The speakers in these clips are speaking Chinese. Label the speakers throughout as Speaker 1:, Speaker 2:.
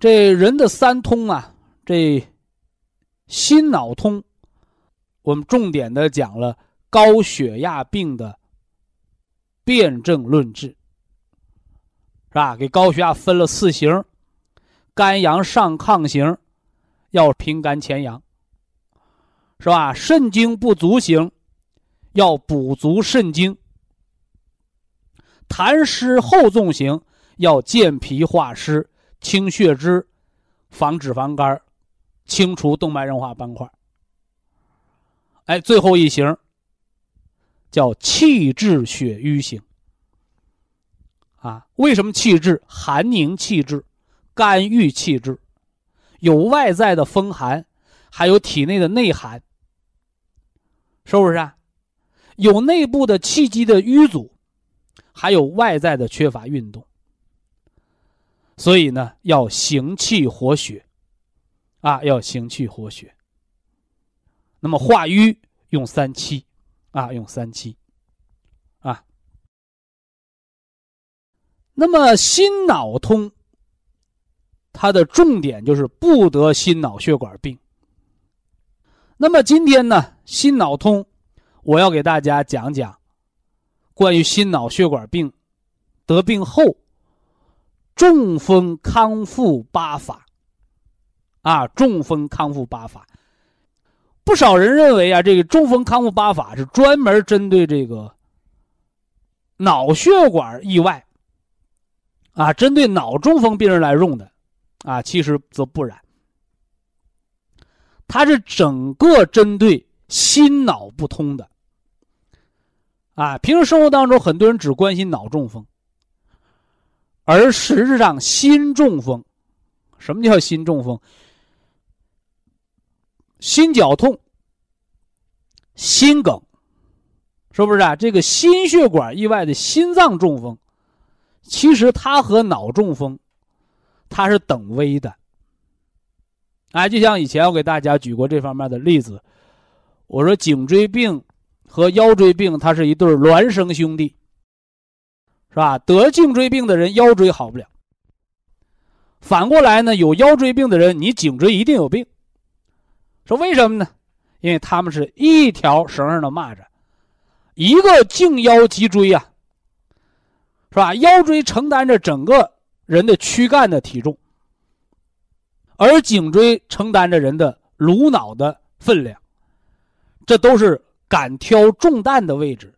Speaker 1: 这人的三通啊，这心脑通，我们重点的讲了高血压病的辨证论治，是吧？给高血压分了四型：肝阳上亢型，要平肝潜阳，是吧？肾精不足型，要补足肾精。痰湿厚重型要健脾化湿、清血脂、防脂肪肝、清除动脉硬化斑块。哎，最后一型叫气滞血瘀型。啊，为什么气滞？寒凝气滞，肝郁气滞，有外在的风寒，还有体内的内寒，是不是啊？有内部的气机的瘀阻。还有外在的缺乏运动，所以呢，要行气活血，啊，要行气活血。那么化瘀用三七，啊，用三七，啊。那么心脑通，它的重点就是不得心脑血管病。那么今天呢，心脑通，我要给大家讲讲。关于心脑血管病得病后中风康复八法。啊，中风康复八法，不少人认为啊，这个中风康复八法是专门针对这个脑血管意外，啊，针对脑中风病人来用的，啊，其实则不然，它是整个针对心脑不通的，啊，平时生活当中很多人只关心脑中风，而实质上心中风，什么叫心中风？心绞痛、心梗，是不是啊？这个心血管意外的心脏中风，其实它和脑中风，它是等危的。哎，就像以前我给大家举过这方面的例子，我说颈椎病和腰椎病，它是一对孪生兄弟，是吧？得颈椎病的人腰椎好不了，反过来呢，有腰椎病的人，你颈椎一定有病。说为什么呢？因为他们是一条绳上的蚂蚱，一个颈腰脊椎呀，是吧？腰椎承担着整个人的躯干的体重，而颈椎承担着人的颅脑的分量，这都是敢挑重担的位置，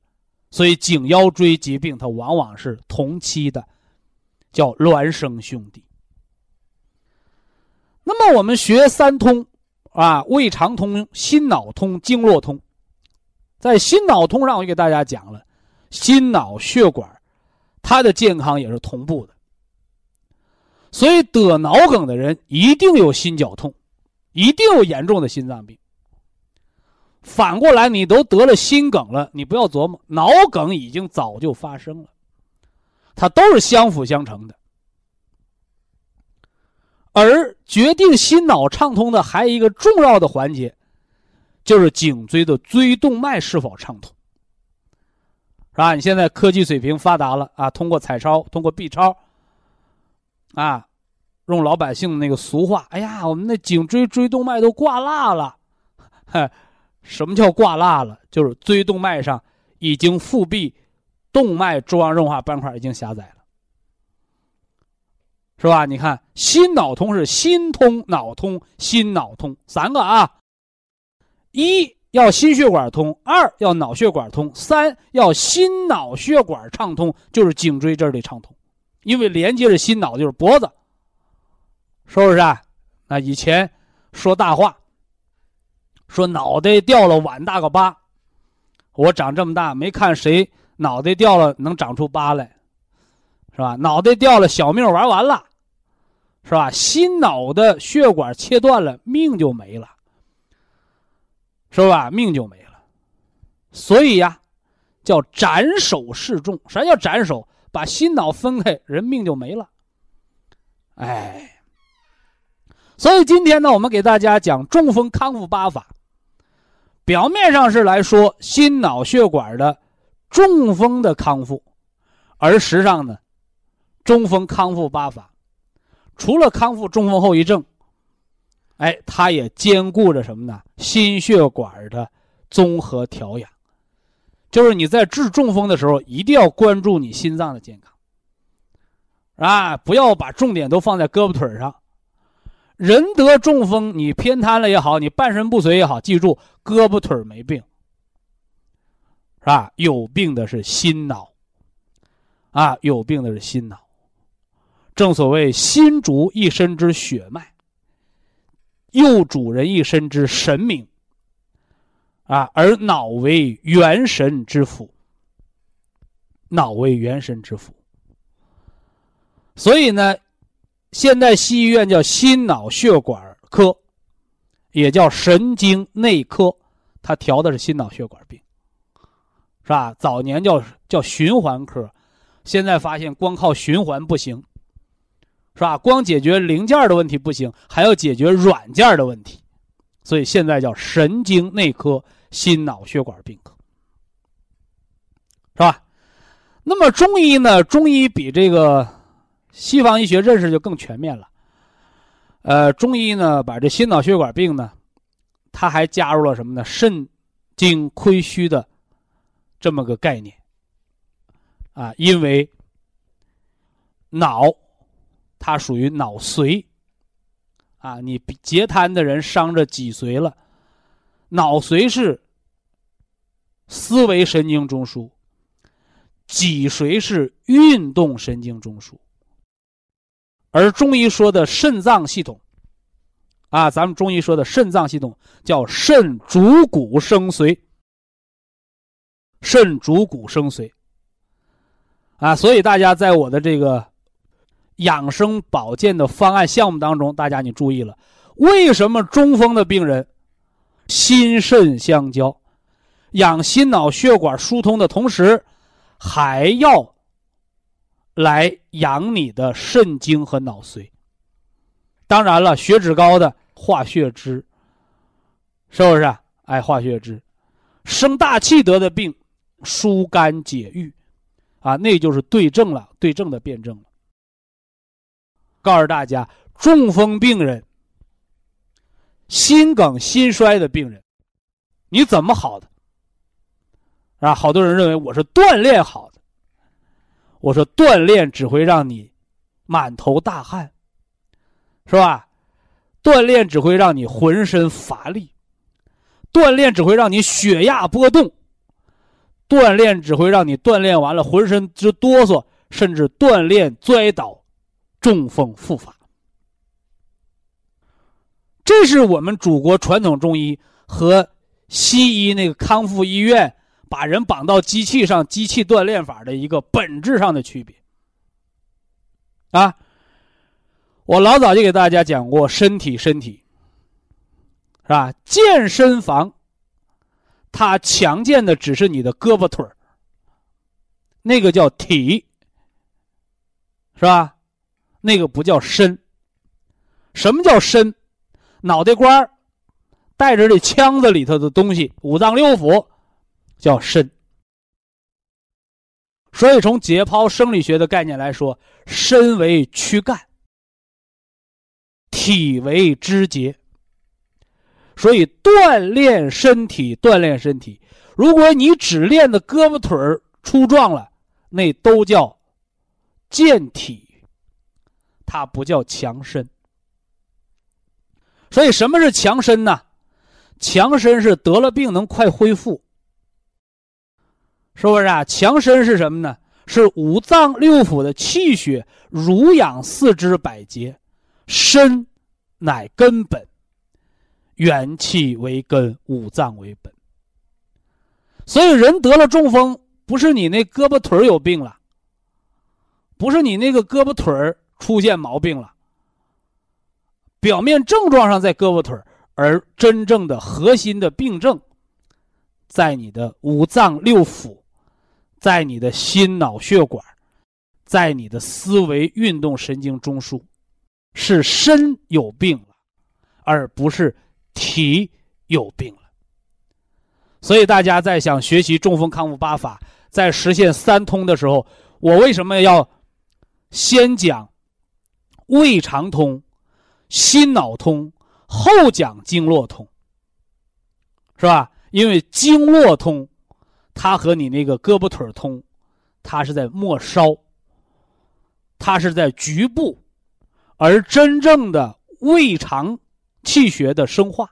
Speaker 1: 所以颈腰椎疾病它往往是同期的，叫孪生兄弟。那么我们学三通。啊，胃肠通、心脑通、经络通，在心脑通上，我给大家讲了，心脑血管，它的健康也是同步的。所以得脑梗的人一定有心绞痛，一定有严重的心脏病。反过来，你都得了心梗了，你不要琢磨，脑梗已经早就发生了，它都是相辅相成的。而决定心脑畅通的还有一个重要的环节，就是颈椎的椎动脉是否畅通，是吧？你现在科技水平发达了啊，通过彩超，通过 B 超，啊，用老百姓那个俗话，哎呀，我们那颈椎椎动脉都挂蜡了，嗨，什么叫挂蜡了？就是椎动脉上已经腹壁动脉粥样硬化斑块已经狭窄了。是吧？你看，心脑通是心通、脑通、心脑通三个啊。一要心血管通，二要脑血管通，三要心脑血管畅通，就是颈椎这儿的畅通，因为连接着心脑就是脖子，是不是啊？那以前说大话，说脑袋掉了碗大个疤，我长这么大没看谁脑袋掉了能长出疤来，是吧？脑袋掉了小命玩完了。是吧？心脑的血管切断了，命就没了，是吧？命就没了。所以呀，叫斩首示众。啥叫斩首？把心脑分开，人命就没了。哎，所以今天呢，我们给大家讲中风康复八法。表面上是来说心脑血管的中风的康复，而实际上呢，中风康复八法。除了康复中风后遗症，哎，它也兼顾着什么呢？心血管的综合调养，就是你在治中风的时候，一定要关注你心脏的健康，啊，不要把重点都放在胳膊腿上。人得中风，你偏瘫了也好，你半身不遂也好，记住，胳膊腿没病，是吧？有病的是心脑，啊，有病的是心脑。正所谓心主一身之血脉，又主人一身之神明，啊，而脑为元神之府，脑为元神之府。所以呢，现在西医院叫心脑血管科，也叫神经内科，它调的是心脑血管病，是吧？早年叫叫循环科，现在发现光靠循环不行。是吧？光解决零件的问题不行，还要解决软件的问题，所以现在叫神经内科、心脑血管病科，是吧？那么中医呢？中医比这个西方医学认识就更全面了。呃，中医呢，把这心脑血管病呢，它还加入了什么呢？肾经亏虚的这么个概念啊，因为脑。它属于脑髓。啊，你截瘫的人伤着脊髓了，脑髓是思维神经中枢，脊髓是运动神经中枢。而中医说的肾脏系统，啊，咱们中医说的肾脏系统叫肾主骨生髓，肾主骨生髓。啊，所以大家在我的这个养生保健的方案项目当中，大家你注意了，为什么中风的病人心肾相交，养心脑血管疏通的同时，还要？来养你的肾精和脑髓。当然了，血脂高的化血脂，是不是？哎，化血脂，生大气得的病，疏肝解郁，啊，那就是对症了，对症的辩证了。告诉大家，中风病人、心梗、心衰的病人，你怎么好的？啊，好多人认为我是锻炼好的。我说锻炼只会让你满头大汗，是吧？锻炼只会让你浑身乏力，锻炼只会让你血压波动，锻炼只会让你锻炼完了浑身直哆嗦，甚至锻炼摔倒、中风复发。这是我们祖国传统中医和西医那个康复医院。把人绑到机器上，机器锻炼法的一个本质上的区别啊！我老早就给大家讲过，身体身体是吧？健身房它强健的只是你的胳膊腿儿，那个叫体，是吧？那个不叫身。什么叫身？脑袋瓜带着这腔子里头的东西，五脏六腑。叫肾，所以从解剖生理学的概念来说，身为躯干，体为肢节。所以锻炼身体，锻炼身体。如果你只练的胳膊腿儿粗壮了，那都叫健体，它不叫强身。所以什么是强身呢？强身是得了病能快恢复。是不是啊？强身是什么呢？是五脏六腑的气血濡养四肢百节，身乃根本，元气为根，五脏为本。所以人得了中风，不是你那胳膊腿有病了，不是你那个胳膊腿出现毛病了，表面症状上在胳膊腿而真正的核心的病症，在你的五脏六腑。在你的心脑血管，在你的思维运动神经中枢，是身有病了，而不是体有病了。所以大家在想学习中风康复八法，在实现三通的时候，我为什么要先讲胃肠通、心脑通，后讲经络通？是吧？因为经络通。它和你那个胳膊腿通，它是在末梢，它是在局部，而真正的胃肠气血的生化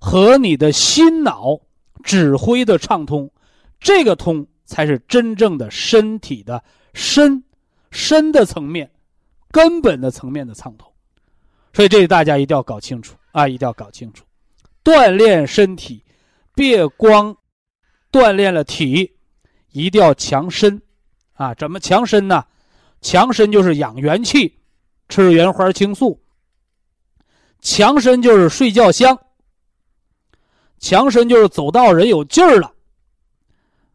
Speaker 1: 和你的心脑指挥的畅通，这个通才是真正的身体的身身的层面根本的层面的畅通。所以这大家一定要搞清楚啊，一定要搞清楚，锻炼身体，别光。锻炼了体，一定要强身，啊，怎么强身呢？强身就是养元气，吃原花青素。强身就是睡觉香。强身就是走道人有劲儿了，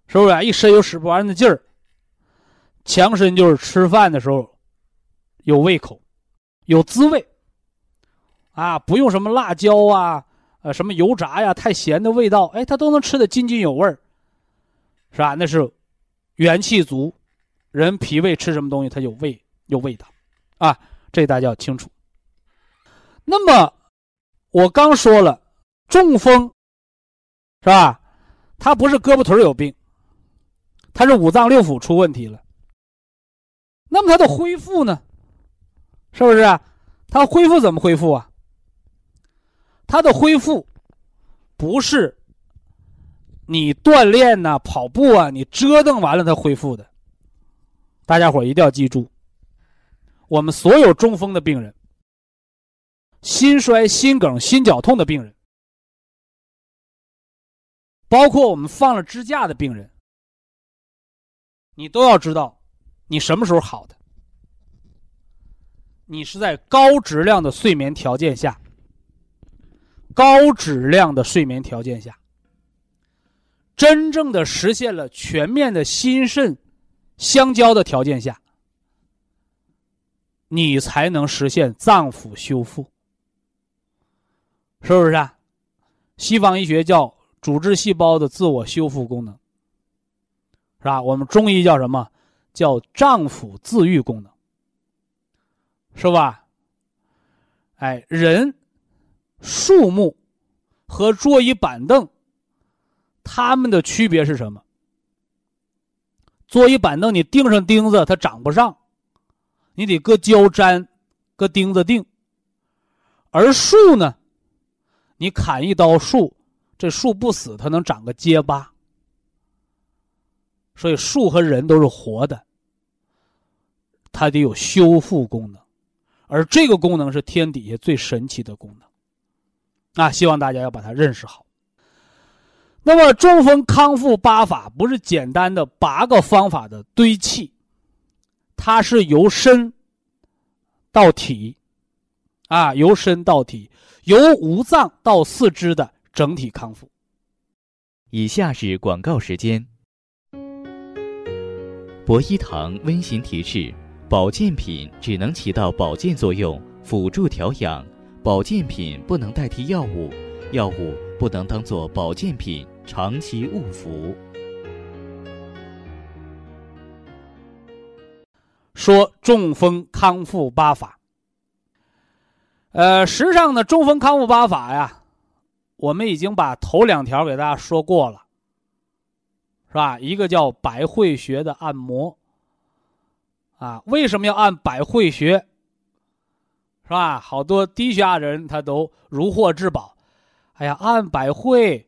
Speaker 1: 是不是啊？一身有使不完的劲儿。强身就是吃饭的时候有胃口，有滋味。啊，不用什么辣椒啊，呃，什么油炸呀，太咸的味道，哎，他都能吃得津津有味儿。是吧？那是元气足，人脾胃吃什么东西，它有味有味道，啊，这大家要清楚。那么我刚说了，中风是吧？他不是胳膊腿有病，他是五脏六腑出问题了。那么他的恢复呢？是不是？啊？他恢复怎么恢复啊？他的恢复不是你锻炼呐、跑步啊，你折腾完了它恢复的。大家伙一定要记住，我们所有中风的病人、心衰、心梗、心绞痛的病人，包括我们放了支架的病人，你都要知道，你什么时候好的？你是在高质量的睡眠条件下，高质量的睡眠条件下，真正的实现了全面的心肾相交的条件下，你才能实现脏腑修复，是不是啊？西方医学叫组织细胞的自我修复功能，是吧？我们中医叫什么？叫脏腑自愈功能。是吧？哎，人、树木和桌椅板凳，它们的区别是什么？桌椅板凳你钉上钉子，它长不上，你得搁胶粘，搁钉子钉。而树呢，你砍一刀树，这树不死，它能长个结疤。所以树和人都是活的，它得有修复功能。而这个功能是天底下最神奇的功能，啊，希望大家要把它认识好。那么中风康复八法不是简单的八个方法的堆砌，它是由身到体，啊，由身到体，由五脏到四肢的整体康复。
Speaker 2: 以下是广告时间。博一堂温馨提示。保健品只能起到保健作用，辅助调养。保健品不能代替药物，药物不能当做保健品长期误服。
Speaker 1: 说中风康复八法，呃，实际上呢，中风康复八法呀，我们已经把头两条给大家说过了，是吧？一个叫百会穴的按摩。啊，为什么要按百会穴？是吧？好多低血压人他都如获至宝。哎呀，按百会，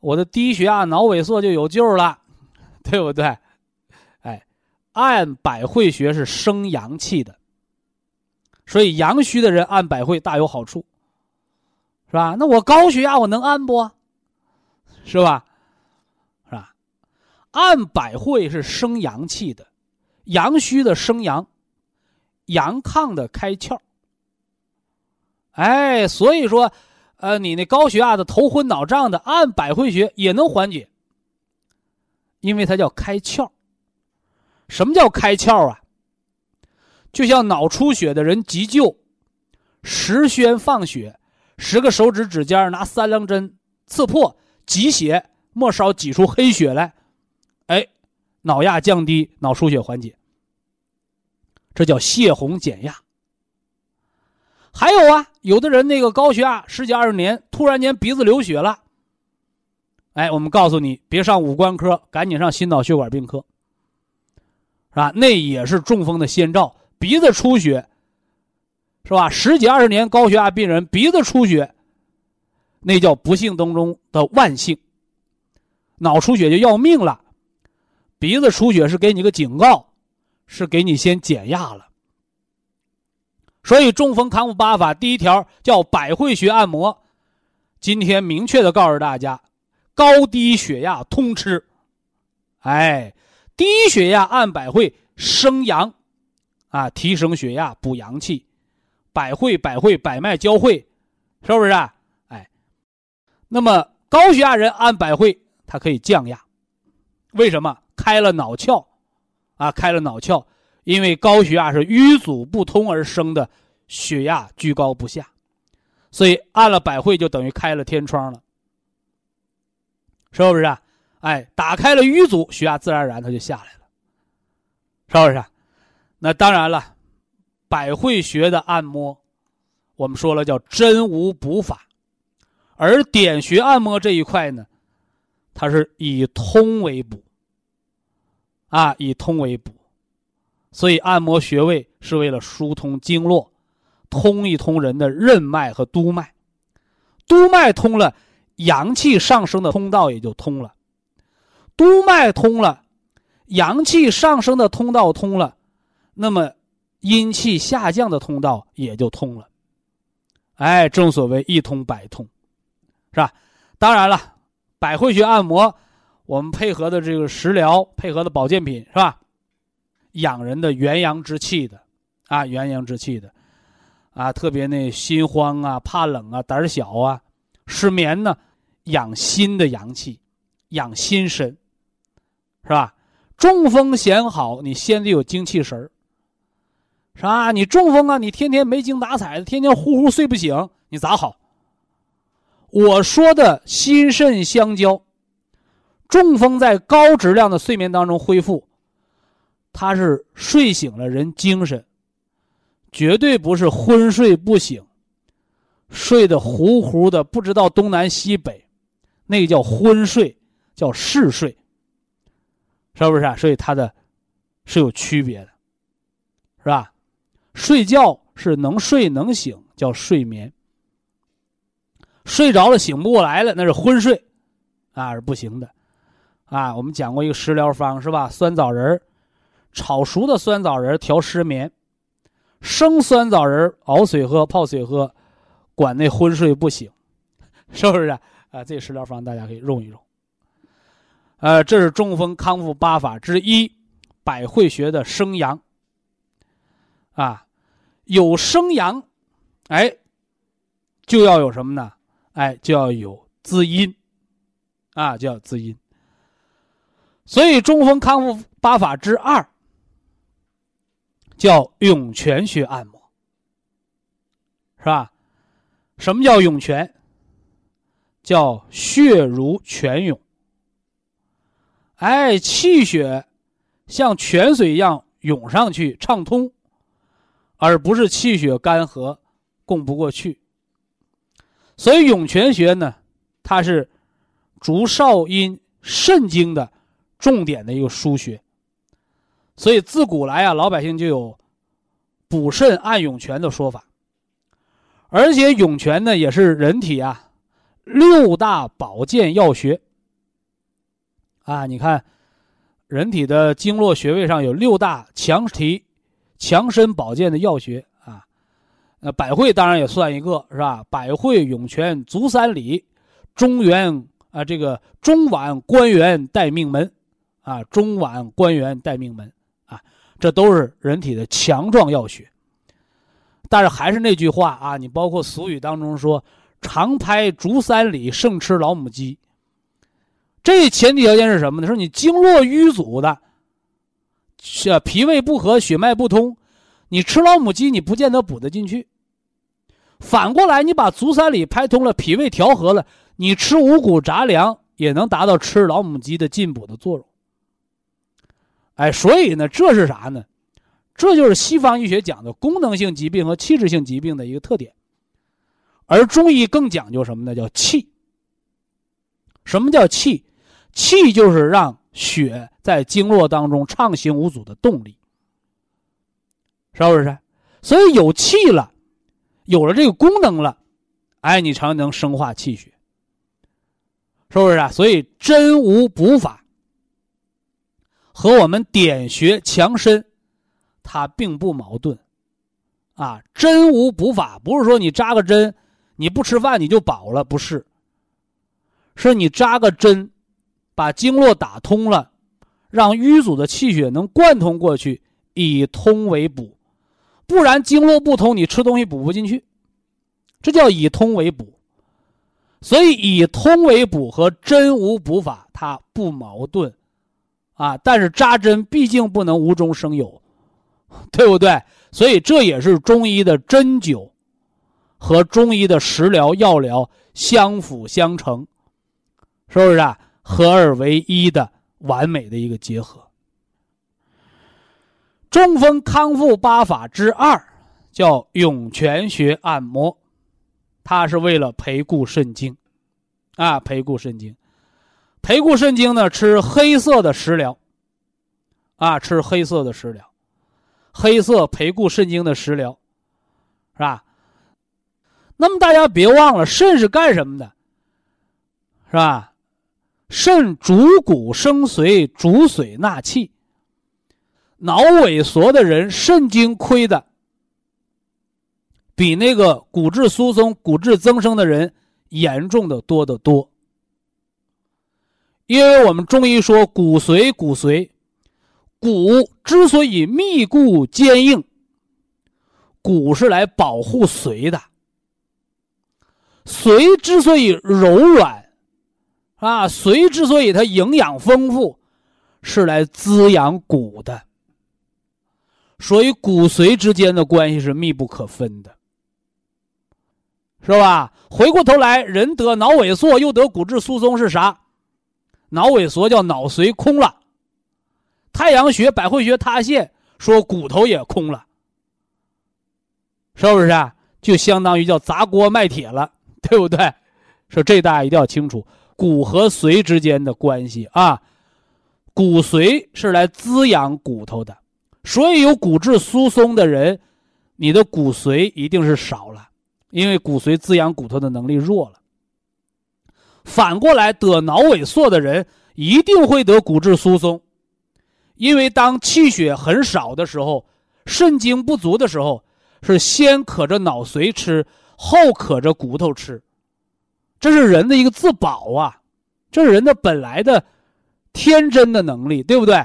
Speaker 1: 我的低血压、脑萎缩就有救了，对不对？哎，按百会穴是生阳气的，所以阳虚的人按百会大有好处，是吧？那我高血压我能按不？是吧？是吧？按百会是生阳气的。阳虚的生阳，阳亢的开窍。哎，所以说，呃，你那高血压的、头昏脑胀的，按百会穴也能缓解，因为它叫开窍。什么叫开窍啊？就像脑出血的人急救，十宣放血，十个手指指尖拿三棱针刺破，挤血，末梢挤出黑血来，哎。脑压降低，脑出血缓解，这叫泄洪减压。还有啊，有的人那个高血压十几二十年，突然间鼻子流血了，哎，我们告诉你，别上五官科，赶紧上心脑血管病科，是吧？那也是中风的先兆，鼻子出血，是吧？十几二十年高血压病人鼻子出血，那叫不幸当中的万幸，脑出血就要命了。鼻子出血是给你个警告，是给你先减压了。所以中风康复八法第一条叫百会穴按摩。今天明确的告诉大家，高低血压通吃。哎，低血压按百会生阳，啊，提升血压补阳气。百会百会百脉交汇，是不是？啊？哎，那么高血压人按百会，它可以降压。为什么？开了脑窍，啊，开了脑窍，因为高血压是瘀阻不通而生的，血压居高不下，所以按了百会就等于开了天窗了，是不是啊？哎，打开了瘀阻，血压自然而然它就下来了，是不是？那当然了，百会穴的按摩，我们说了叫真无补法，而点穴按摩这一块呢，它是以通为补。啊，以通为补，所以按摩穴位是为了疏通经络，通一通人的任脉和督脉。督脉通了，阳气上升的通道也就通了；督脉通了，阳气上升的通道通了，那么阴气下降的通道也就通了。哎，正所谓一通百通，是吧？当然了，百会穴按摩，我们配合的这个食疗，配合的保健品，是吧？养人的元阳之气的，啊，元阳之气的，啊，特别那心慌啊、怕冷啊、胆小啊、失眠呢，养心的阳气，养心神，是吧？中风显好，你先得有精气神儿。是吧？你中风啊，你天天没精打采的，天天呼呼睡不醒，你咋好？我说的心肾相交，中风在高质量的睡眠当中恢复，他是睡醒了人精神，绝对不是昏睡不醒，睡得糊糊的不知道东南西北，那个叫昏睡，叫嗜睡，是不是啊？所以他的是有区别的，是吧？睡觉是能睡能醒，叫睡眠。睡着了醒不过来了，那是昏睡，啊是不行的，啊，我们讲过一个食疗方是吧？酸枣仁炒熟的酸枣仁调失眠，生酸枣仁熬水喝、泡水喝，管那昏睡不醒，是不是啊？这食疗方大家可以用一用。呃，这是中风康复八法之一，百会穴的生阳，啊。有生阳，哎，就要有什么呢？哎，就要有滋阴，啊，就要滋阴。所以中风康复八法之二叫涌泉穴按摩，是吧？什么叫涌泉？叫血如泉涌，哎，气血像泉水一样涌上去，畅通。而不是气血干涸，供不过去。所以涌泉穴呢，它是足少阴肾经的重点的一个腧穴。所以自古来啊，老百姓就有补肾按涌泉的说法。而且涌泉呢，也是人体啊六大保健要穴。啊，你看，人体的经络穴位上有六大强提。强身保健的药学啊，那，百会当然也算一个，是吧？百会、涌泉、足三里、中原啊，这个中脘关元带命门，啊，中脘关元带命门，这都是人体的强壮要学。但是还是那句话啊，你包括俗语当中说“常拍足三里，胜吃老母鸡”，这前提条件是什么呢？说你经络瘀阻的。是脾胃不和，血脉不通，你吃老母鸡，你不见得补得进去。反过来，你把足三里拍通了，脾胃调和了，你吃五谷杂粮也能达到吃老母鸡的进补的作用。哎，所以呢，这是啥呢？这就是西方医学讲的功能性疾病和器质性疾病的一个特点，而中医更讲究什么呢？叫气。什么叫气？气就是让。血在经络当中畅行无阻的动力，是不是？所以有气了，有了这个功能了，哎，你才能生化气血，是不是啊？所以真无补法和我们点穴强身，它并不矛盾，啊，真无补法不是说你扎个针，你不吃饭你就饱了，不是，是你扎个针。把经络打通了，让淤阻的气血能贯通过去，以通为补，不然经络不通，你吃东西补不进去，这叫以通为补。所以以通为补和真无补法它不矛盾，啊，但是扎针毕竟不能无中生有，对不对？所以这也是中医的针灸和中医的食疗药疗相辅相成，是不是啊？合二为一的完美的一个结合。中风康复八法之二叫涌泉穴按摩，它是为了培固肾精，啊，培固肾精，培固肾精呢，吃黑色的食疗，啊，吃黑色的食疗，黑色培固肾精的食疗，是吧？那么大家别忘了，肾是干什么的？是吧？肾主骨生髓，主髓纳气。脑萎缩的人，肾精亏的比那个骨质疏松、骨质增生的人严重的多得多。因为我们中医说骨髓，骨髓，骨之所以密固坚硬，骨是来保护髓的。髓之所以柔软，啊，髓之所以它营养丰富，是来滋养骨的。所以骨髓之间的关系是密不可分的，是吧？回过头来，人得脑萎缩又得骨质疏松是啥？脑萎缩叫脑髓空了，太阳穴、百会穴塌陷，说骨头也空了，是不是啊？就相当于叫砸锅卖铁了。对不对？说这大家一定要清楚，骨和髓之间的关系啊。骨髓是来滋养骨头的，所以有骨质疏松的人，你的骨髓一定是少了，因为骨髓滋养骨头的能力弱了。反过来，得脑萎缩的人一定会得骨质疏松，因为当气血很少的时候，肾精不足的时候，是先渴着脑髓吃。后渴着骨头吃，这是人的一个自保啊，这是人的本来的天真的能力，对不对？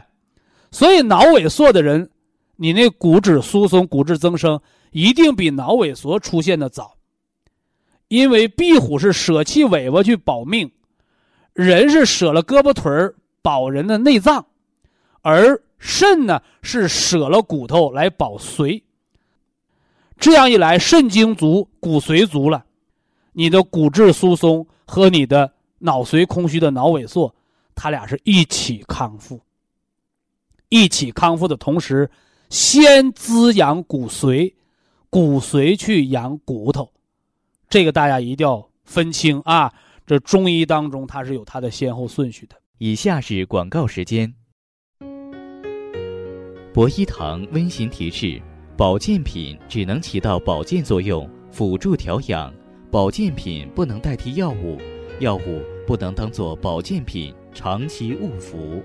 Speaker 1: 所以脑萎缩的人，你那骨质疏松、骨质增生一定比脑萎缩出现的早，因为壁虎是舍弃尾巴去保命，人是舍了胳膊腿儿保人的内脏，而肾呢是舍了骨头来保髓。这样一来，肾精足，骨髓足了，你的骨质疏松和你的脑髓空虚的脑萎缩，它俩是一起康复。一起康复的同时，先滋养骨髓，骨髓去养骨头，这个大家一定要分清啊！这中医当中它是有它的先后顺序的。
Speaker 2: 以下是广告时间。博一堂温馨提示。保健品只能起到保健作用，辅助调养。保健品不能代替药物，药物不能当做保健品长期误服。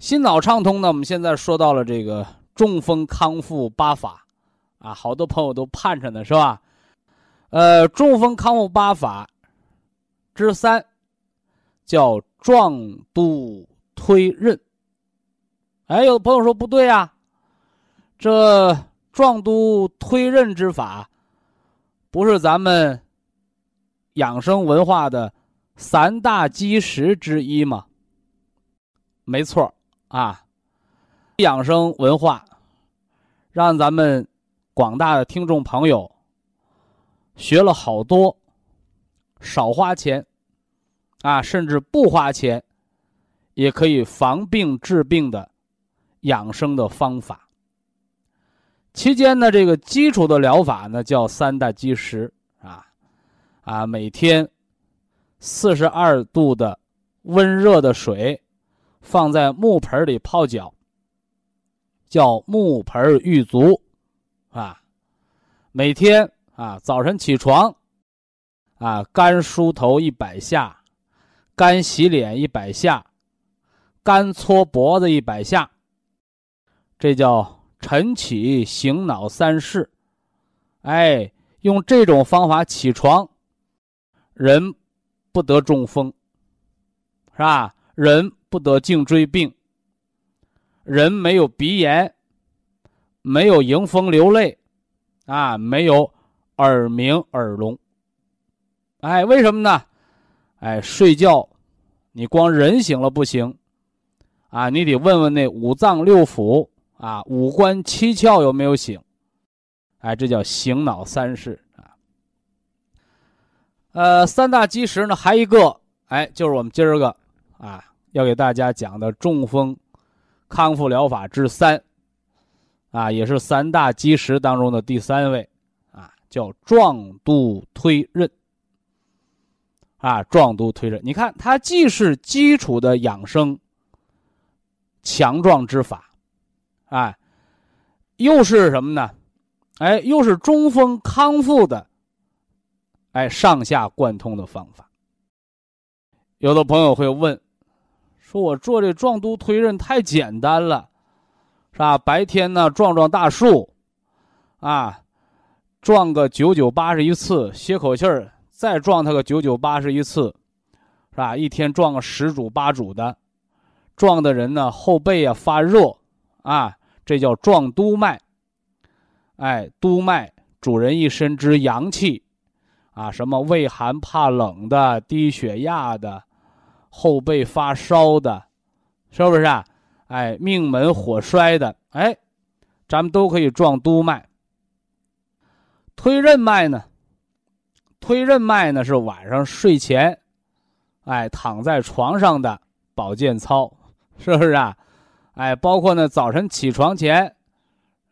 Speaker 1: 心脑畅通呢？我们现在说到了这个中风康复八法，啊，好多朋友都盼着呢，是吧？呃，中风康复八法之三叫壮督推任。哎，有的朋友说不对呀，这壮督推任之法，不是咱们养生文化的三大基石之一吗？没错啊，养生文化让咱们广大的听众朋友学了好多，少花钱啊，甚至不花钱也可以防病治病的。养生的方法，期间呢，这个基础的疗法呢叫三大基石啊，啊，每天四十二度的温热的水放在木盆里泡脚，叫木盆浴足，每天啊早晨起床啊干梳头一百下，干洗脸一百下，干搓脖子一百下。这叫晨起醒脑三式，哎，用这种方法起床，人不得中风，是吧？人不得颈椎病，人没有鼻炎，没有迎风流泪，啊，没有耳鸣耳聋，哎，为什么呢？哎，睡觉，你光人醒了不行，啊，你得问问那五脏六腑。啊，五官七窍有没有醒？哎，这叫醒脑三式啊。呃，三大基石呢，还一个，哎，就是我们今儿个啊要给大家讲的中风康复疗法之三啊，也是三大基石当中的第三位啊，叫壮督推任啊，壮督推任。你看，它既是基础的养生强壮之法，哎，又是什么呢？哎，又是中风康复的，哎，上下贯通的方法。有的朋友会问，说我做这壮督推任太简单了，是吧？白天呢撞撞大树，啊，撞个九九八十一次，歇口气儿，再撞他个九九八十一次，是吧？一天撞个十组八组的，撞的人呢后背啊发热，啊，这叫撞督脉。哎，督脉主人一身之阳气，啊，什么畏寒怕冷的、低血压的、后背发烧的，是不是啊？哎，命门火衰的，哎，咱们都可以撞督脉。推任脉呢？推任脉呢是晚上睡前，哎，躺在床上的保健操，是不是啊？哎，包括呢早晨起床前，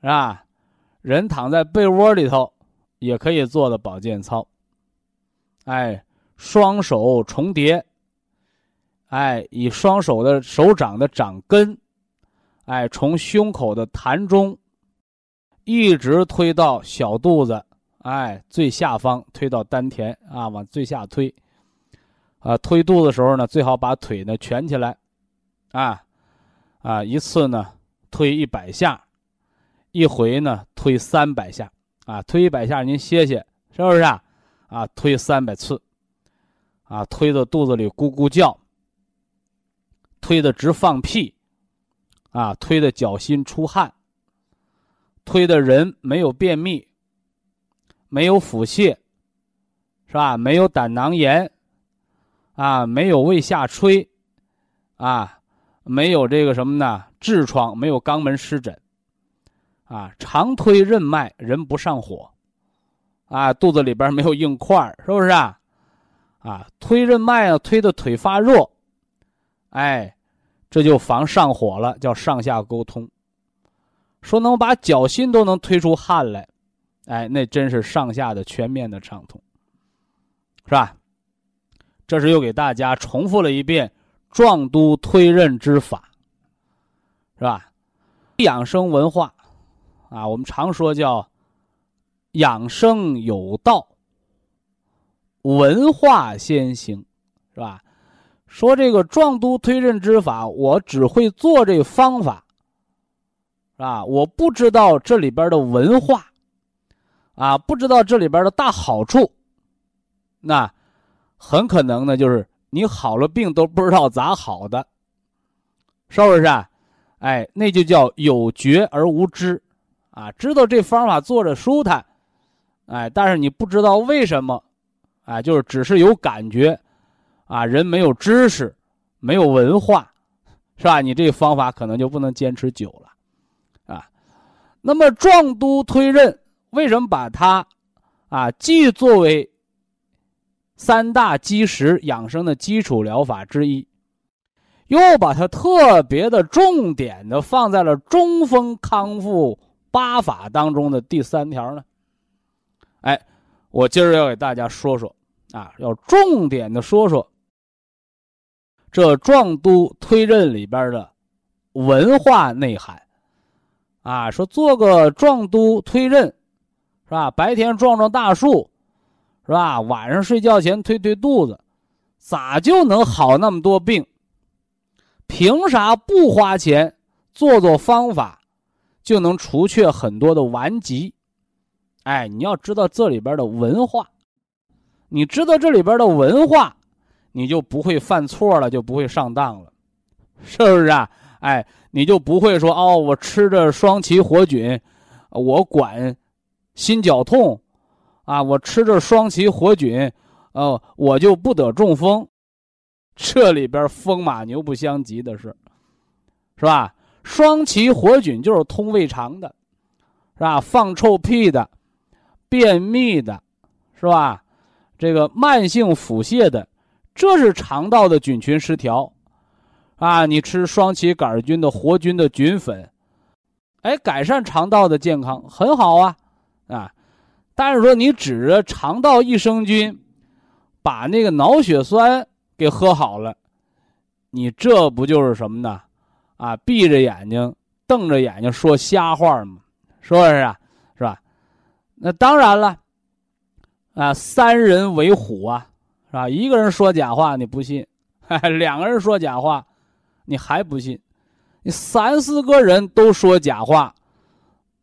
Speaker 1: 是吧？人躺在被窝里头，也可以做的保健操。哎，双手重叠，哎，以双手的手掌的掌根，哎，从胸口的痰中，一直推到小肚子，哎，最下方推到丹田啊，往最下推。啊，推肚子的时候呢，最好把腿呢蜷起来，啊，啊，一次呢推一百下。一回呢，推三百下，啊，推一百下您歇歇，是不是啊？啊，推三百次，啊，推的肚子里咕咕叫，推的直放屁，啊，推的脚心出汗，推的人没有便秘，没有腹泻，是吧？没有胆囊炎，啊，没有胃下垂，啊，没有这个什么呢？痔疮，没有肛门湿疹。啊，常推任脉，人不上火，啊，肚子里边没有硬块是不是啊？啊，推任脉啊，推的腿发热，哎，这就防上火了，叫上下沟通。说能把脚心都能推出汗来，哎，那真是上下的全面的畅通，是吧？这是又给大家重复了一遍壮督推任之法，是吧？养生文化。啊，我们常说叫养生有道，文化先行，是吧？说这个壮督推任之法，我只会做这方法，是吧？我不知道这里边的文化，啊，不知道这里边的大好处，那很可能呢，就是你好了病都不知道咋好的，是不是？啊？哎，那就叫有觉而无知。啊，知道这方法做着舒坦，哎，但是你不知道为什么，哎，就是只是有感觉，啊，人没有知识，没有文化，是吧？你这个方法可能就不能坚持久了，啊。那么壮督推任为什么把它，啊，既作为三大基石养生的基础疗法之一，又把它特别的重点的放在了中风康复。八法当中的第三条呢？哎，我今儿要给大家说说啊，要重点的说说这壮都推任里边的文化内涵啊。说做个壮都推任是吧？白天撞撞大树是吧？晚上睡觉前推推肚子，咋就能好那么多病？凭啥不花钱做做方法？就能除却很多的顽疾，哎，你要知道这里边的文化，你知道这里边的文化，你就不会犯错了，就不会上当了，是不是啊？哎，你就不会说哦，我吃着双歧活菌，我管心绞痛，啊，我吃着双歧活菌，哦，我就不得中风，这里边风马牛不相及的是，是吧？双歧活菌就是通胃肠的，是吧？放臭屁的，便秘的，是吧？这个慢性腹泻的，这是肠道的菌群失调，啊！你吃双歧杆菌的活菌的菌粉，哎，改善肠道的健康很好啊，啊！但是说你指着肠道益生菌，把那个脑血栓给喝好了，你这不就是什么呢？啊，闭着眼睛、瞪着眼睛说瞎话吗？是不是啊？是吧？那当然了，啊，三人为虎啊，啊？一个人说假话你不信，两个人说假话，你还不信，你三四个人都说假话，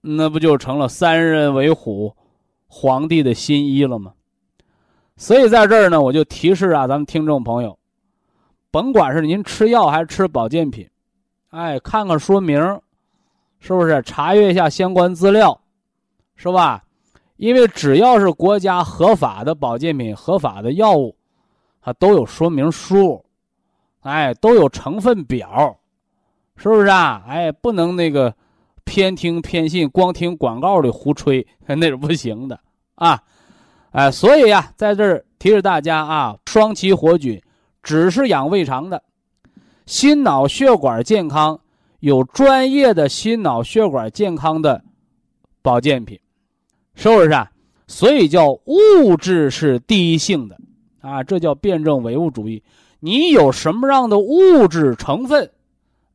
Speaker 1: 那不就成了三人为虎，皇帝的新衣了吗？所以在这儿呢，我就提示啊，咱们听众朋友，甭管是您吃药还是吃保健品，哎，看看说明，是不是？查阅一下相关资料，是吧？因为只要是国家合法的保健品、合法的药物，它都有说明书，哎，都有成分表，是不是啊？哎，不能那个偏听偏信，光听广告的胡吹，那是不行的啊。哎，所以呀，在这儿提示大家啊，双歧活菌只是养胃肠的，心脑血管健康有专业的心脑血管健康的保健品，是不是啊？所以叫物质是第一性的啊，这叫辩证唯物主义。你有什么样的物质成分，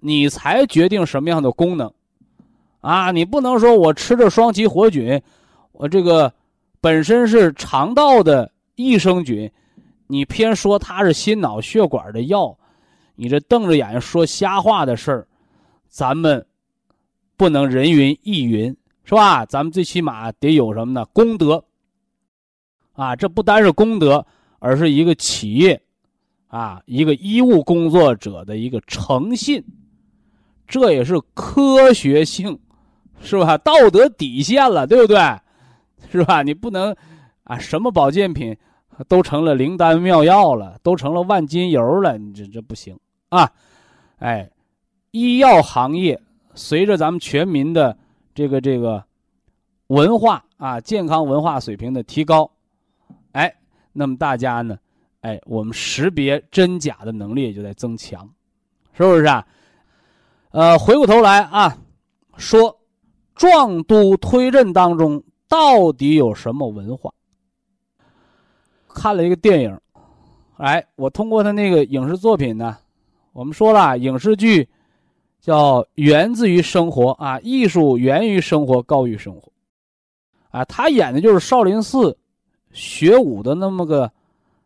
Speaker 1: 你才决定什么样的功能啊？你不能说我吃着双歧活菌，我这个。本身是肠道的益生菌，你偏说它是心脑血管的药，你这瞪着眼睛说瞎话的事儿，咱们不能人云亦云，是吧？咱们最起码得有什么呢？功德啊！这不单是功德，而是一个企业啊，一个医务工作者的一个诚信，这也是科学性，是吧？道德底线了，对不对？是吧？你不能，啊，什么保健品都成了灵丹妙药了，都成了万金油了，你这这不行啊！哎，医药行业随着咱们全民的这个这个文化啊，健康文化水平的提高，哎，那么大家呢，哎，我们识别真假的能力也就在增强，是不是啊？呃，回过头来啊，说壮都推镇当中。到底有什么文化？看了一个电影，哎，我通过他那个影视作品呢，我们说了，影视剧叫源自于生活啊，艺术源于生活，高于生活，啊，他演的就是少林寺学武的那么个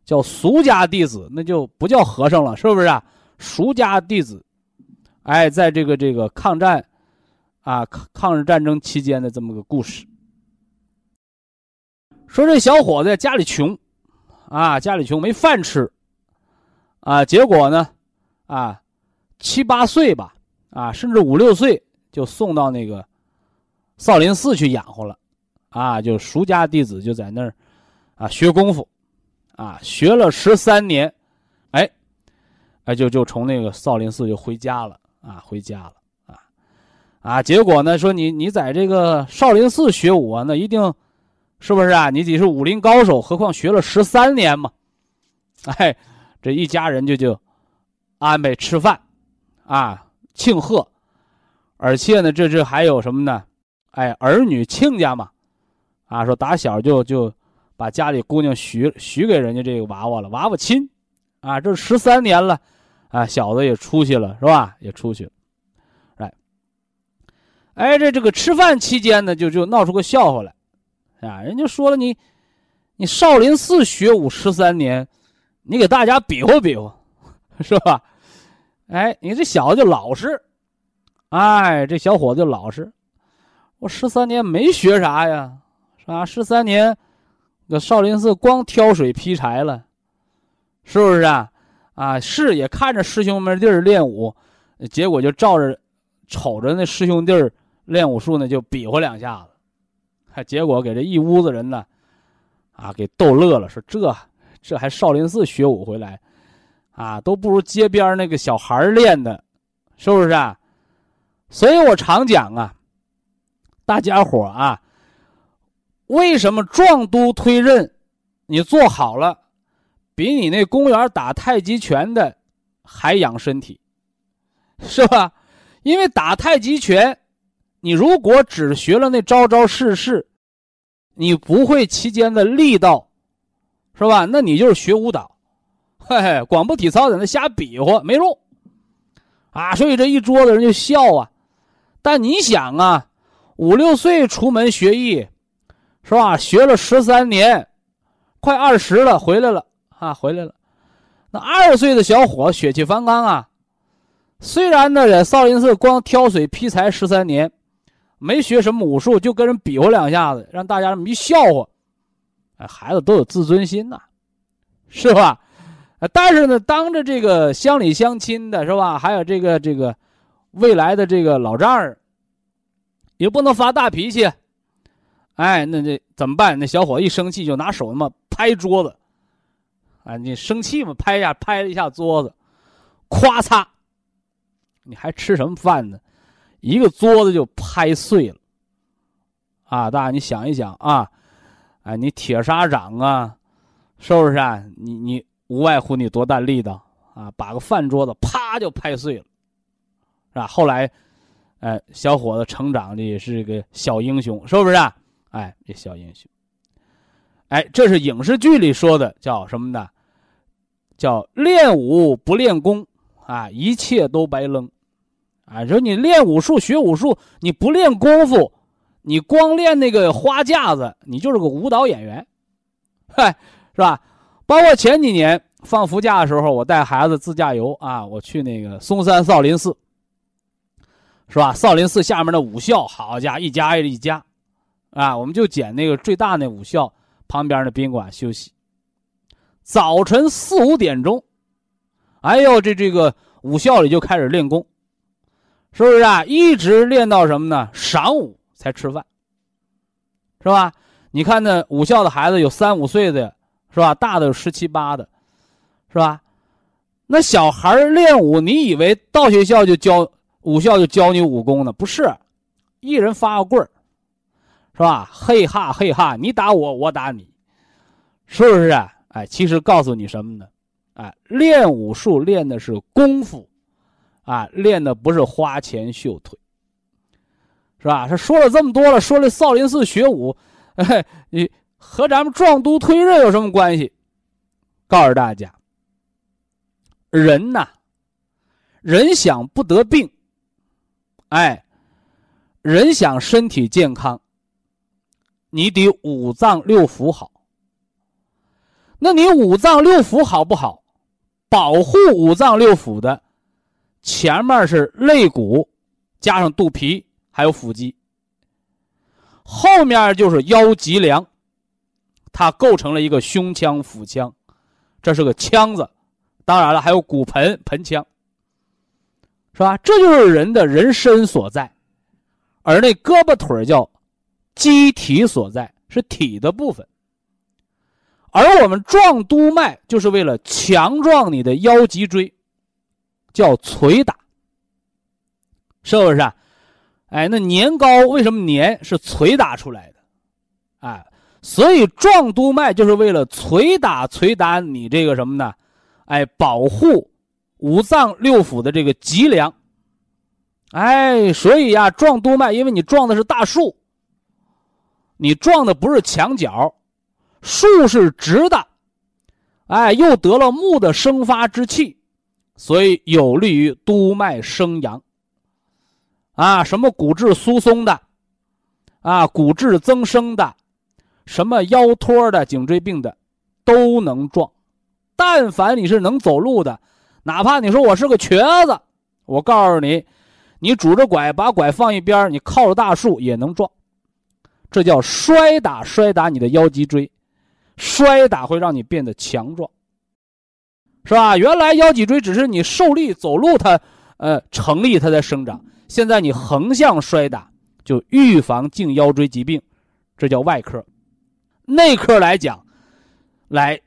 Speaker 1: 叫俗家弟子，那就不叫和尚了，是不是啊？俗家弟子，哎，在这个这个抗战啊抗抗日战争期间的这么个故事。说这小伙子家里穷，啊，家里穷没饭吃，啊，结果呢，啊，七八岁吧，啊，甚至五六岁就送到那个少林寺去养活了，啊，就俗家弟子就在那儿，啊，学功夫，啊，学了十三年，哎，哎，就就从那个少林寺就回家了，啊，回家了，啊，啊，结果呢，说你你在这个少林寺学武啊，那一定。是不是啊？你得是武林高手，何况学了十三年嘛？哎，这一家人就就安排吃饭，啊，庆贺，而且呢，这这还有什么呢？哎，儿女亲家嘛，啊，说打小就就把家里姑娘许许给人家这个娃娃了，娃娃亲，啊，这十三年了，啊，小子也出息了，是吧？也出去了，哎，哎，这这个吃饭期间呢，就就闹出个笑话来。啊，人家说了你，你少林寺学武十三年，你给大家比划比划，是吧？哎，你这小子就老实，哎，这小伙子就老实。我十三年没学啥呀，是吧？十三年，那少林寺光挑水劈柴了，是不是啊？啊，是也看着师兄们弟儿练武，结果就照着瞅着那师兄弟儿练武术呢，就比划两下子。还结果给这一屋子人呢，啊，给逗乐了。说这这还少林寺学武回来，啊，都不如街边那个小孩练的，是不是啊？所以我常讲啊，大家伙啊，为什么壮都推任，你做好了，比你那公园打太极拳的还养身体，是吧？因为打太极拳。你如果只学了那招招式式，你不会期间的力道，是吧？那你就是学舞蹈，嘿嘿，广播体操在那瞎比划没用，啊，所以这一桌子人就笑啊。但你想啊，五六岁出门学艺，是吧？学了十三年，快二十了，回来了啊，回来了。那二十岁的小伙血气方刚啊，虽然呢在少林寺光挑水劈柴十三年，没学什么武术，就跟人比划两下子，让大家这么一笑话。哎，孩子都有自尊心呐，是吧？但是呢，当着这个乡里乡亲的是吧？还有这个这个未来的这个老丈人，也不能发大脾气。哎，那这怎么办？那小伙一生气就拿手那么拍桌子。啊，你生气嘛？拍一下，拍了一下桌子，咵嚓！你还吃什么饭呢？一个桌子就拍碎了。啊，大家你想一想啊，哎，你铁砂掌啊，是不是啊？你你。无外乎你多大力道啊！把个饭桌子啪就拍碎了，是吧？后来，哎，小伙子成长的也是个小英雄，是不是？啊？哎，这小英雄，哎，这是影视剧里说的，叫什么呢？叫练武不练功啊，一切都白扔。啊，说你练武术、学武术，你不练功夫，你光练那个花架子，你就是个舞蹈演员，嗨，是吧？包括前几年放福假的时候，我带孩子自驾游啊，我去那个嵩山少林寺，是吧？少林寺下面的武校，好家伙，一家挨着一家，啊，我们就捡那个最大那武校旁边的宾馆休息。早晨四五点钟，哎呦，这这个武校里就开始练功，是不是啊？一直练到什么呢？晌午才吃饭，是吧？你看那武校的孩子有三五岁的。是吧？大的有十七八的，是吧？那小孩练武，你以为到学校就教武校就教你武功呢？不是，一人发个棍儿，是吧？嘿哈嘿哈，你打我，我打你，是不是啊？哎，其实告诉你什么呢？哎，练武术练的是功夫，啊，练的不是花拳绣腿，是吧？他说了这么多了，说了少林寺学武，哎，你。和咱们壮都推热有什么关系？告诉大家，人呐，人想不得病，哎，人想身体健康，你得五脏六腑好。那你五脏六腑好不好？保护五脏六腑的，前面是肋骨，加上肚皮，还有腹肌，后面就是腰脊梁。它构成了一个胸腔、腹腔，这是个腔子，当然了，还有骨盆、盆腔，是吧？这就是人的人身所在，而那胳膊腿叫机体所在，是体的部分。而我们壮督脉就是为了强壮你的腰脊椎，叫捶打，是不是？啊？哎，那年糕为什么年是捶打出来的？哎。所以壮督脉就是为了捶打捶打你这个什么呢？哎，保护五脏六腑的这个脊梁。哎，所以呀，壮督脉，因为你壮的是大树，你撞的不是墙角，树是直的，哎，又得了木的生发之气，所以有利于督脉生阳。啊，什么骨质疏松的，啊，骨质增生的。什么腰托的、颈椎病的，都能撞。但凡你是能走路的，哪怕你说我是个瘸子，我告诉你，你拄着拐，把拐放一边，你靠着大树也能撞。这叫摔打，摔打你的腰脊椎，摔打会让你变得强壮，是吧？原来腰脊椎只是你受力走路，它呃成立，它在生长。现在你横向摔打，就预防颈腰椎疾病，这叫外科。内科来讲，来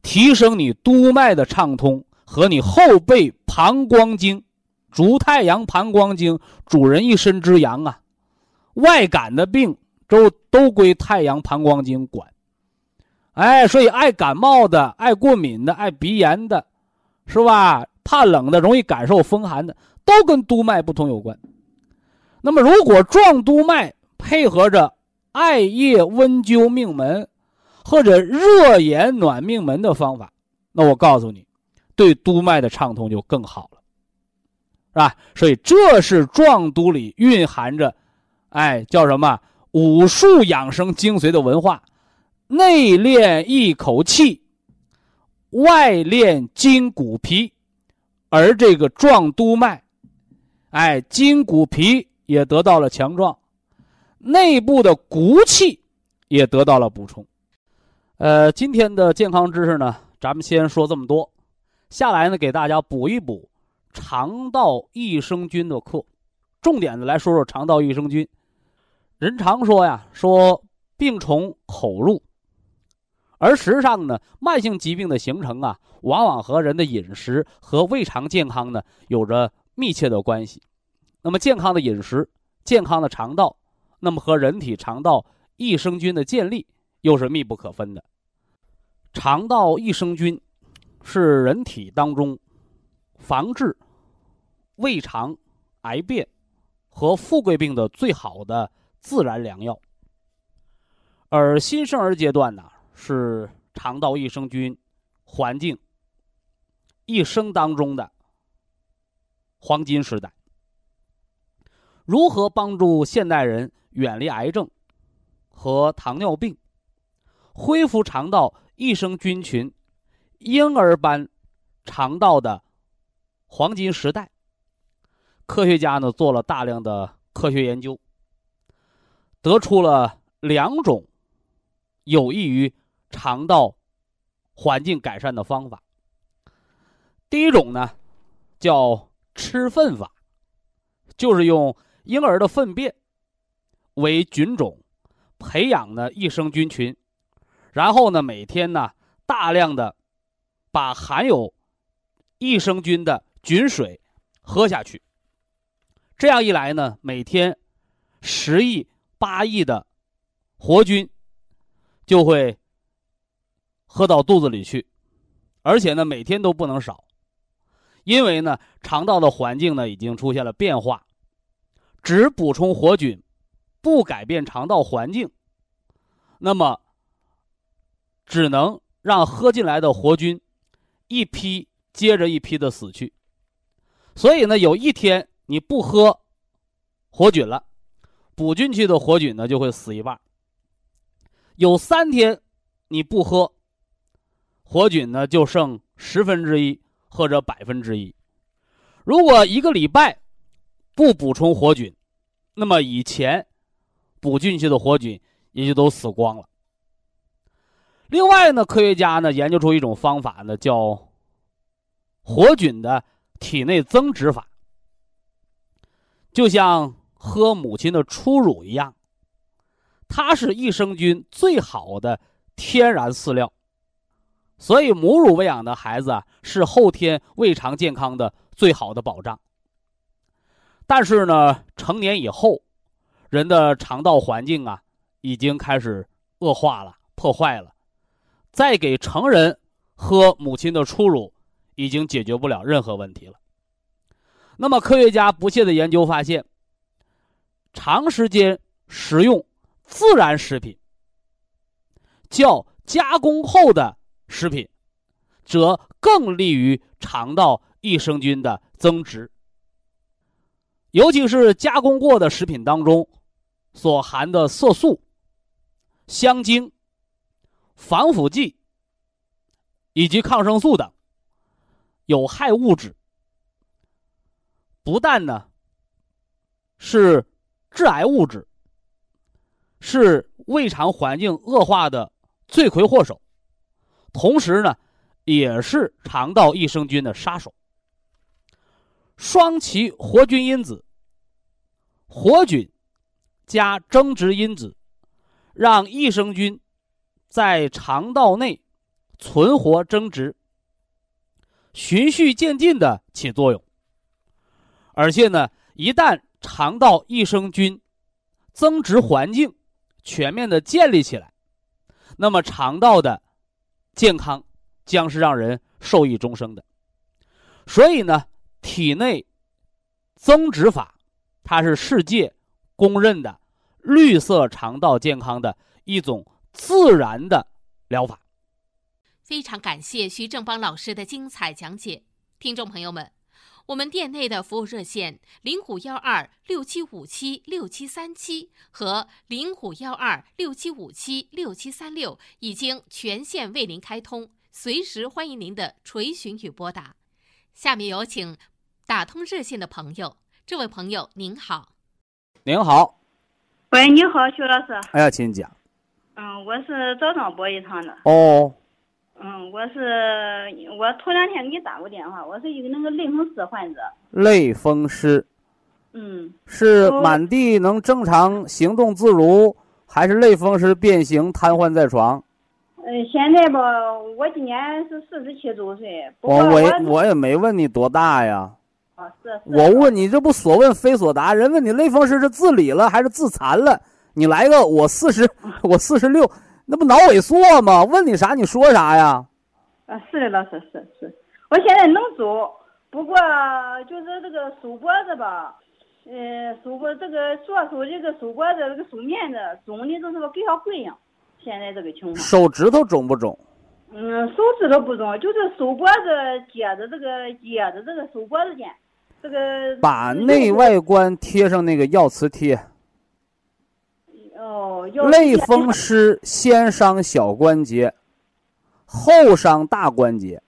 Speaker 1: 提升你督脉的畅通和你后背膀胱经，足太阳膀胱经，主人一身之阳啊。外感的病都都归太阳膀胱经管。哎，所以爱感冒的、爱过敏的、爱鼻炎的，是吧？怕冷的、容易感受风寒的，都跟督脉不通有关。那么，如果壮督脉配合着。艾叶温灸命门，或者热炎暖命门的方法，那我告诉你，对督脉的畅通就更好了。是吧？所以这是壮都里蕴含着，哎，叫什么？武术养生精髓的文化，内练一口气，外练筋骨皮，而这个壮督脉，哎，筋骨皮也得到了强壮，内部的骨气也得到了补充。呃，今天的健康知识呢，咱们先说这么多。下来呢，给大家补一补肠道益生菌的课，重点的来说说肠道益生菌。人常说呀，说病从口入，而实际上呢，慢性疾病的形成啊，往往和人的饮食和胃肠健康呢有着密切的关系。那么，健康的饮食、健康的肠道，那么和人体肠道益生菌的建立。又是密不可分的。肠道益生菌是人体当中防治胃肠癌变和富贵病的最好的自然良药。而新生儿阶段呢，是肠道益生菌环境一生当中的黄金时代。如何帮助现代人远离癌症和糖尿病？恢复肠道益生菌群，婴儿般肠道的黄金时代。科学家呢做了大量的科学研究，得出了两种有益于肠道环境改善的方法。第一种呢叫吃粪法，就是用婴儿的粪便为菌种，培养的益生菌群。然后呢，每天呢，大量的把含有益生菌的菌水喝下去。这样一来呢，每天十亿、八亿的活菌就会喝到肚子里去，而且呢，每天都不能少，因为呢，肠道的环境呢已经出现了变化，只补充活菌，不改变肠道环境，那么。只能让喝进来的活菌一批接着一批的死去，所以呢，有一天你不喝活菌了，补进去的活菌呢就会死一半。有三天你不喝活菌呢，就剩十分之一或者百分之一。如果一个礼拜不补充活菌，那么以前补进去的活菌也就都死光了。另外呢，科学家呢研究出一种方法呢，叫活菌的体内增殖法，就像喝母亲的初乳一样，它是益生菌最好的天然饲料，所以母乳喂养的孩子啊，是后天胃肠健康的最好的保障。但是呢，成年以后，人的肠道环境啊，已经开始恶化了，破坏了。再给成人喝母亲的初乳，已经解决不了任何问题了。那么，科学家不懈的研究发现，长时间食用自然食品，较加工后的食品，则更利于肠道益生菌的增殖。尤其是加工过的食品当中，所含的色素、香精。防腐剂以及抗生素等有害物质，不但呢是致癌物质，是胃肠环境恶化的罪魁祸首，同时呢也是肠道益生菌的杀手。双歧活菌因子、活菌加增殖因子，让益生菌。在肠道内存活增殖，循序渐进的起作用。而且呢，一旦肠道益生菌增殖环境全面的建立起来，那么肠道的健康将是让人受益终生的。所以呢，体内增殖法，它是世界公认的绿色肠道健康的一种。自然的疗法。
Speaker 3: 非常感谢徐正邦老师的精彩讲解，听众朋友们，我们店内的服务热线零五幺二六七五七六七三七和零五幺二六七五七六七三六已经全线为您开通，随时欢迎您的垂询与拨打。下面有请打通热线的朋友，这位朋友您好，
Speaker 1: 您好，
Speaker 4: 喂，你好，徐老师。
Speaker 1: 哎呀，请讲。
Speaker 4: 嗯，我是枣庄博一堂的。
Speaker 1: 哦，
Speaker 4: 嗯，我是我头两天给你打过电话，我是一个那个类风湿患者。
Speaker 1: 类风湿
Speaker 4: 嗯，
Speaker 1: 是
Speaker 4: 哦
Speaker 1: 满地能正常行动自如，还是类风湿变形瘫痪在床？
Speaker 4: 嗯，现在吧，我今年是四十七周岁，
Speaker 1: 我我也
Speaker 4: 我
Speaker 1: 我也没问你多大呀，
Speaker 4: 啊是是
Speaker 1: 我问你这不所问非所答。人问你类风湿是自理了还是自残了？你来个我四十，我四十六，那不脑萎缩吗？问你啥你说啥呀？
Speaker 4: 啊是的，老师是是，我现在能走，不过就是这个手脖子吧，呃，手脖这个左手这个手脖子这个手面子肿的都是个跟小鬼一样，现在这个情况。
Speaker 1: 手指头肿不肿？
Speaker 4: 嗯，手指头不肿，就是手脖子接着这个接着这个手脖子间，这个
Speaker 1: 把内外关贴上那个药磁贴。
Speaker 4: 哦，要
Speaker 1: 类风湿先伤小关节，后伤大关节。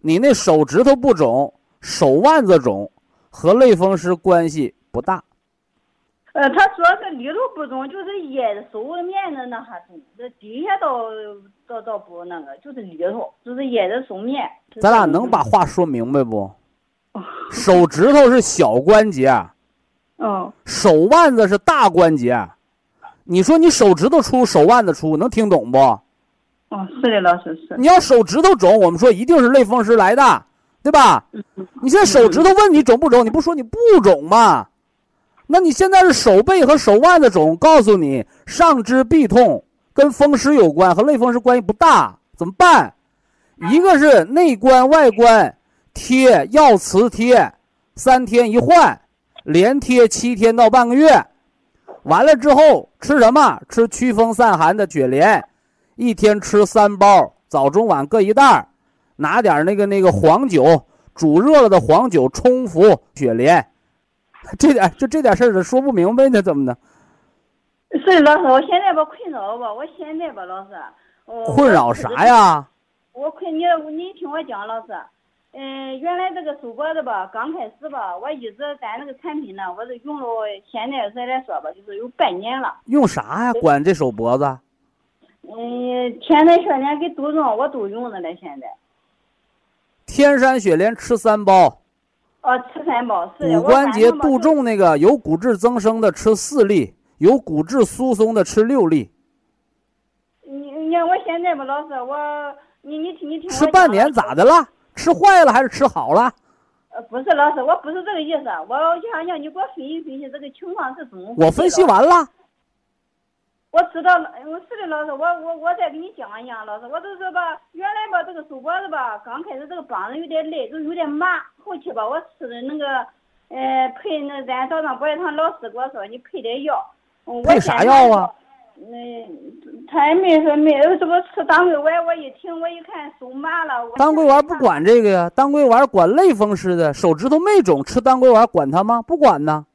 Speaker 1: 你那手指头不肿，手腕子肿，和类风湿关系不大。
Speaker 4: 呃，他主要是里头不肿，就是掖着手面子那哈肿，这底下倒倒倒不那个，就是里头，就是眼的手面。
Speaker 1: 咱俩能把话说明白不？手指头是小关节，
Speaker 4: 哦，
Speaker 1: 手腕子是大关节。你说你手指头粗，手腕子粗，能听懂不？
Speaker 4: 哦，是的，老师是。
Speaker 1: 你要手指头肿，我们说一定是类风湿来的，对吧？你现在手指头问你肿不肿，你不说你不肿吗？那你现在是手背和手腕子肿，告诉你上肢臂痛跟风湿有关，和类风湿关系不大，怎么办？一个是内关外关贴药磁贴，三天一换，连贴七天到半个月。完了之后吃什么？吃祛风散寒的雪莲，一天吃三包，早中晚各一袋，拿点那个那个黄酒煮热了的黄酒冲服雪莲。这点就这点事儿，说不明白呢，怎么的？
Speaker 4: 是，老师，我现在吧困扰吧，我现在吧，老师，
Speaker 1: 困扰啥？呀？
Speaker 4: 我困你，你听我讲，老师，嗯、原来这个手脖子吧，刚开始吧，我一直咱那个产品呢，我是用了，现在再来说吧，就是有半年了。
Speaker 1: 用啥呀？管这手脖子？
Speaker 4: 嗯，天山雪莲跟杜仲我都用着呢，现在。
Speaker 1: 天山雪莲吃三包，
Speaker 4: 哦，吃三包是的。
Speaker 1: 骨关节杜仲那个有骨质增生的吃四粒，有骨质疏松的吃六粒，
Speaker 4: 你你看我现在吧，老师，我你你听你听
Speaker 1: 吃半年咋的了？吃坏了还是吃好了？
Speaker 4: 呃，不是老师，我不是这个意思，我就想让你给我分析分析这个情况是怎么回事。
Speaker 1: 我分析。完了。
Speaker 4: 我知道了，我是的，老师，我我我再给你讲一讲，老师，我就是吧，原来吧这个手脖子吧，刚开始这个膀子有点累，就有点麻，后期吧我吃的那个，呃，配那咱早上博爱堂老师给我说你配点药，嗯我
Speaker 1: 配啥药啊？
Speaker 4: 嗯，他也没说没，这不吃当归丸，我一听我一看手麻了。我
Speaker 1: 当归丸不管这个呀，当归丸管类风湿的，手指头没肿，吃当归丸管它吗？不管呢。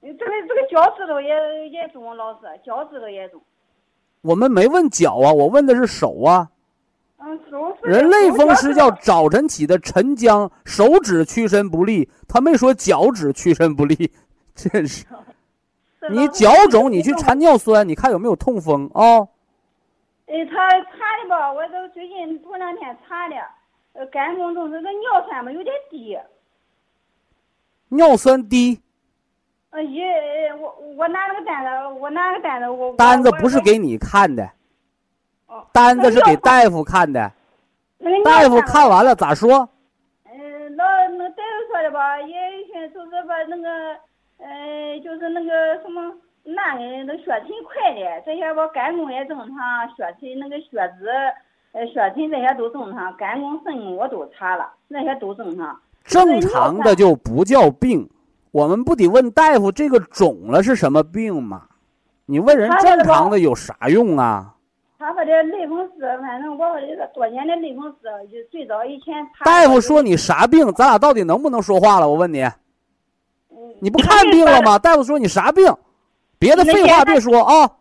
Speaker 4: 这个这个脚趾头也也肿，老师，脚趾头也肿。
Speaker 1: 我们没问脚啊，我问的是手啊。
Speaker 4: 嗯，手
Speaker 1: 人类风湿叫早晨起的晨僵，手指屈伸不利，他没说脚趾屈伸不利，真是。你脚肿，你去查尿酸，你看有没有痛风啊、
Speaker 4: 哎，他查的吧，我都最近头两天查的，呃，肝功中这个尿酸吧有点低，
Speaker 1: 尿酸低，
Speaker 4: 呃，也我我拿那个单子，我拿个单子，我
Speaker 1: 单子不是给你看的，
Speaker 4: 哦
Speaker 1: 单子是给大夫看的。大夫看
Speaker 4: 完。
Speaker 1: 了咋说？
Speaker 4: 嗯，老那个大夫说的吧，也是就是把那个，呃，就是那个什么，那个那血沉快的，这些我肝功也正常，血沉那个血脂，呃，血沉这些都正常，肝功、肾功我都查了，那些都正常。
Speaker 1: 正常的就不叫病，我们不得问大夫这个肿了是什么病吗？你问人正常的有啥用啊？
Speaker 4: 他说的类风湿，反正我说的多年的类风湿，就最早以前。
Speaker 1: 大夫说你啥病？咱俩到底能不能说话了？我问你，你不看病了吗？大夫说你啥病？别的废话别说啊。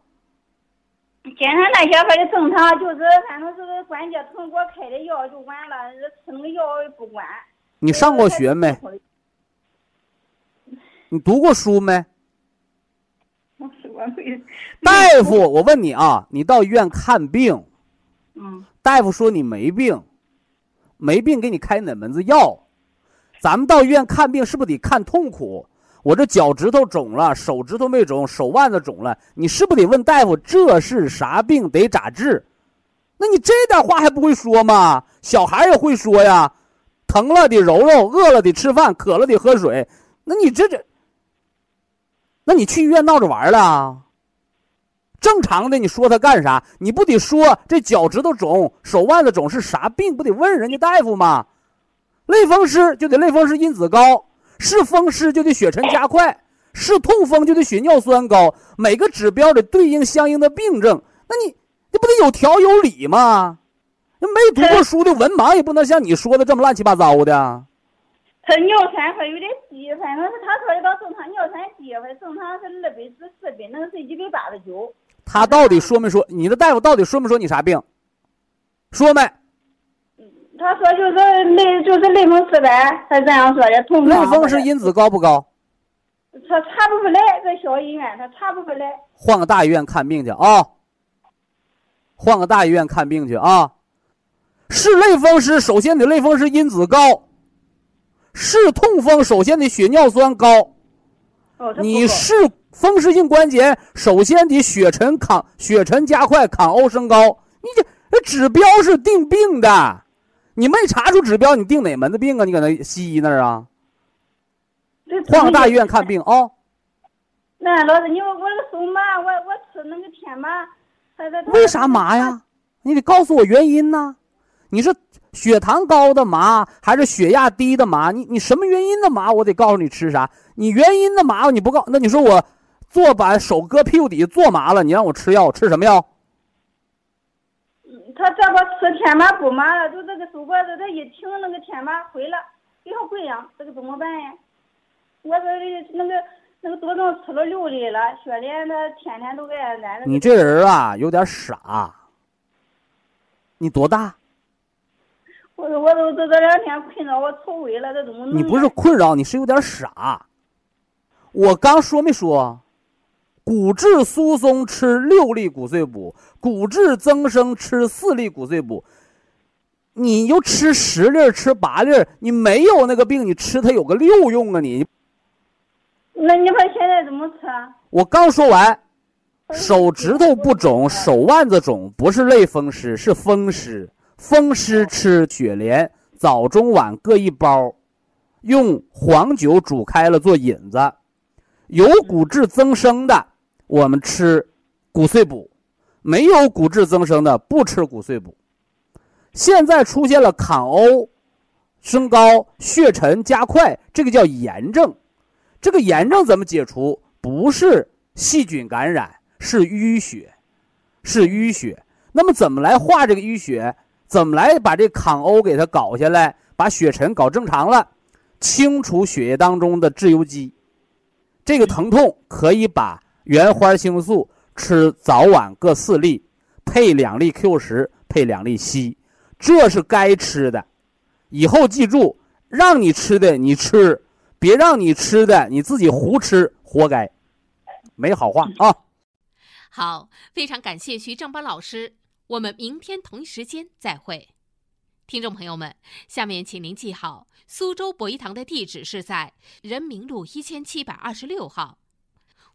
Speaker 4: 检查那些说的正常，就是反正就是关节疼，给我开的药就完了，吃那个药也不管。
Speaker 1: 你上过学没？你读过书没？大夫，我问你啊，你到医院看病，
Speaker 4: 嗯，
Speaker 1: 大夫说你没病，没病给你开哪门子药？咱们到医院看病是不是得看痛苦？我这脚趾头肿了，手指头没肿，手腕子肿了，你是不是得问大夫这是啥病，得咋治？那你这点话还不会说吗？小孩也会说呀，疼了得揉揉，饿了得吃饭，渴了得喝水。那你这这。那你去医院闹着玩了？正常的，你说他干啥？你不得说这脚趾头肿、手腕子肿是啥病？不得问人家大夫吗？类风湿就得类风湿因子高，是风湿就得血沉加快，是痛风就得血尿酸高。每个指标得对应相应的病症。那你你不得有条有理吗？那没读过书的文盲也不能像你说的这么乱七八糟的。
Speaker 4: 他尿酸还有点低，反正是他说的到正常尿酸低，反正正常是二百至四百，那个是一百八十九。
Speaker 1: 他到底说没说？你的大夫到底说没说你啥病？说没？
Speaker 4: 他说就是类就是类风湿呗，他这样说的。痛风
Speaker 1: 类风湿因子高不高？
Speaker 4: 他查不出来，在小医院他查不出来。
Speaker 1: 换个大医院看病去啊！换个大医院看病去啊！是类风湿，首先得类风湿因子高。是痛风，首先得血尿酸高。你是风湿性关节，首先得血沉抗血沉加快，抗欧升高。你这这指标是定病的，你没查出指标，你定哪门子病啊？你搁那西医那儿啊？换个大医院看病啊。
Speaker 4: 那老师，你我我这个手麻，我我吃那个天麻，
Speaker 1: 为啥麻呀？你得告诉我原因呢？你是？血糖高的麻还是血压低的麻？你你什么原因的麻？我得告诉你吃啥。你原因的麻你不告，那你说我坐把手搁屁股底下坐麻了，你让我吃药，吃什么药？
Speaker 4: 他这不吃天麻补麻了，就这个手脖子，他一停那个天麻毁了，就像鬼样，这个怎么办呀？我这那个那个多症吃了六粒了，雪莲他天天都给俺。
Speaker 1: 你这人啊，有点傻。你多大？
Speaker 4: 我我都这这两天困扰我愁萎了，这怎么弄？
Speaker 1: 你不是困扰，你是有点傻。我刚说没说？骨质疏松吃六粒骨碎补，骨质增生吃四粒骨碎补。你就吃十粒，吃八粒，你没有那个病，你吃它有个六用啊？你？
Speaker 4: 那你说现在怎么吃啊？
Speaker 1: 我刚说完，手指头不肿，手腕子肿，不是类风湿，是风湿。风湿吃雪莲，早中晚各一包，用黄酒煮开了做引子。有骨质增生的，我们吃骨碎补；没有骨质增生的，不吃骨碎补。现在出现了抗欧升高、血沉加快，这个叫炎症。这个炎症怎么解除？不是细菌感染，是淤血，是淤血。那么怎么来化这个淤血？怎么来把这抗欧给它搞下来，把血沉搞正常了，清除血液当中的自由基。这个疼痛可以把原花青素吃早晚各四粒，配两粒 Q 十，配两粒硒，这是该吃的。以后记住，让你吃的你吃，别让你吃的你自己胡吃，活该。没好话啊。
Speaker 3: 好，非常感谢徐正邦老师。我们明天同一时间再会，听众朋友们，下面请您记好，苏州博医堂的地址是在人民路一千七百二十六号，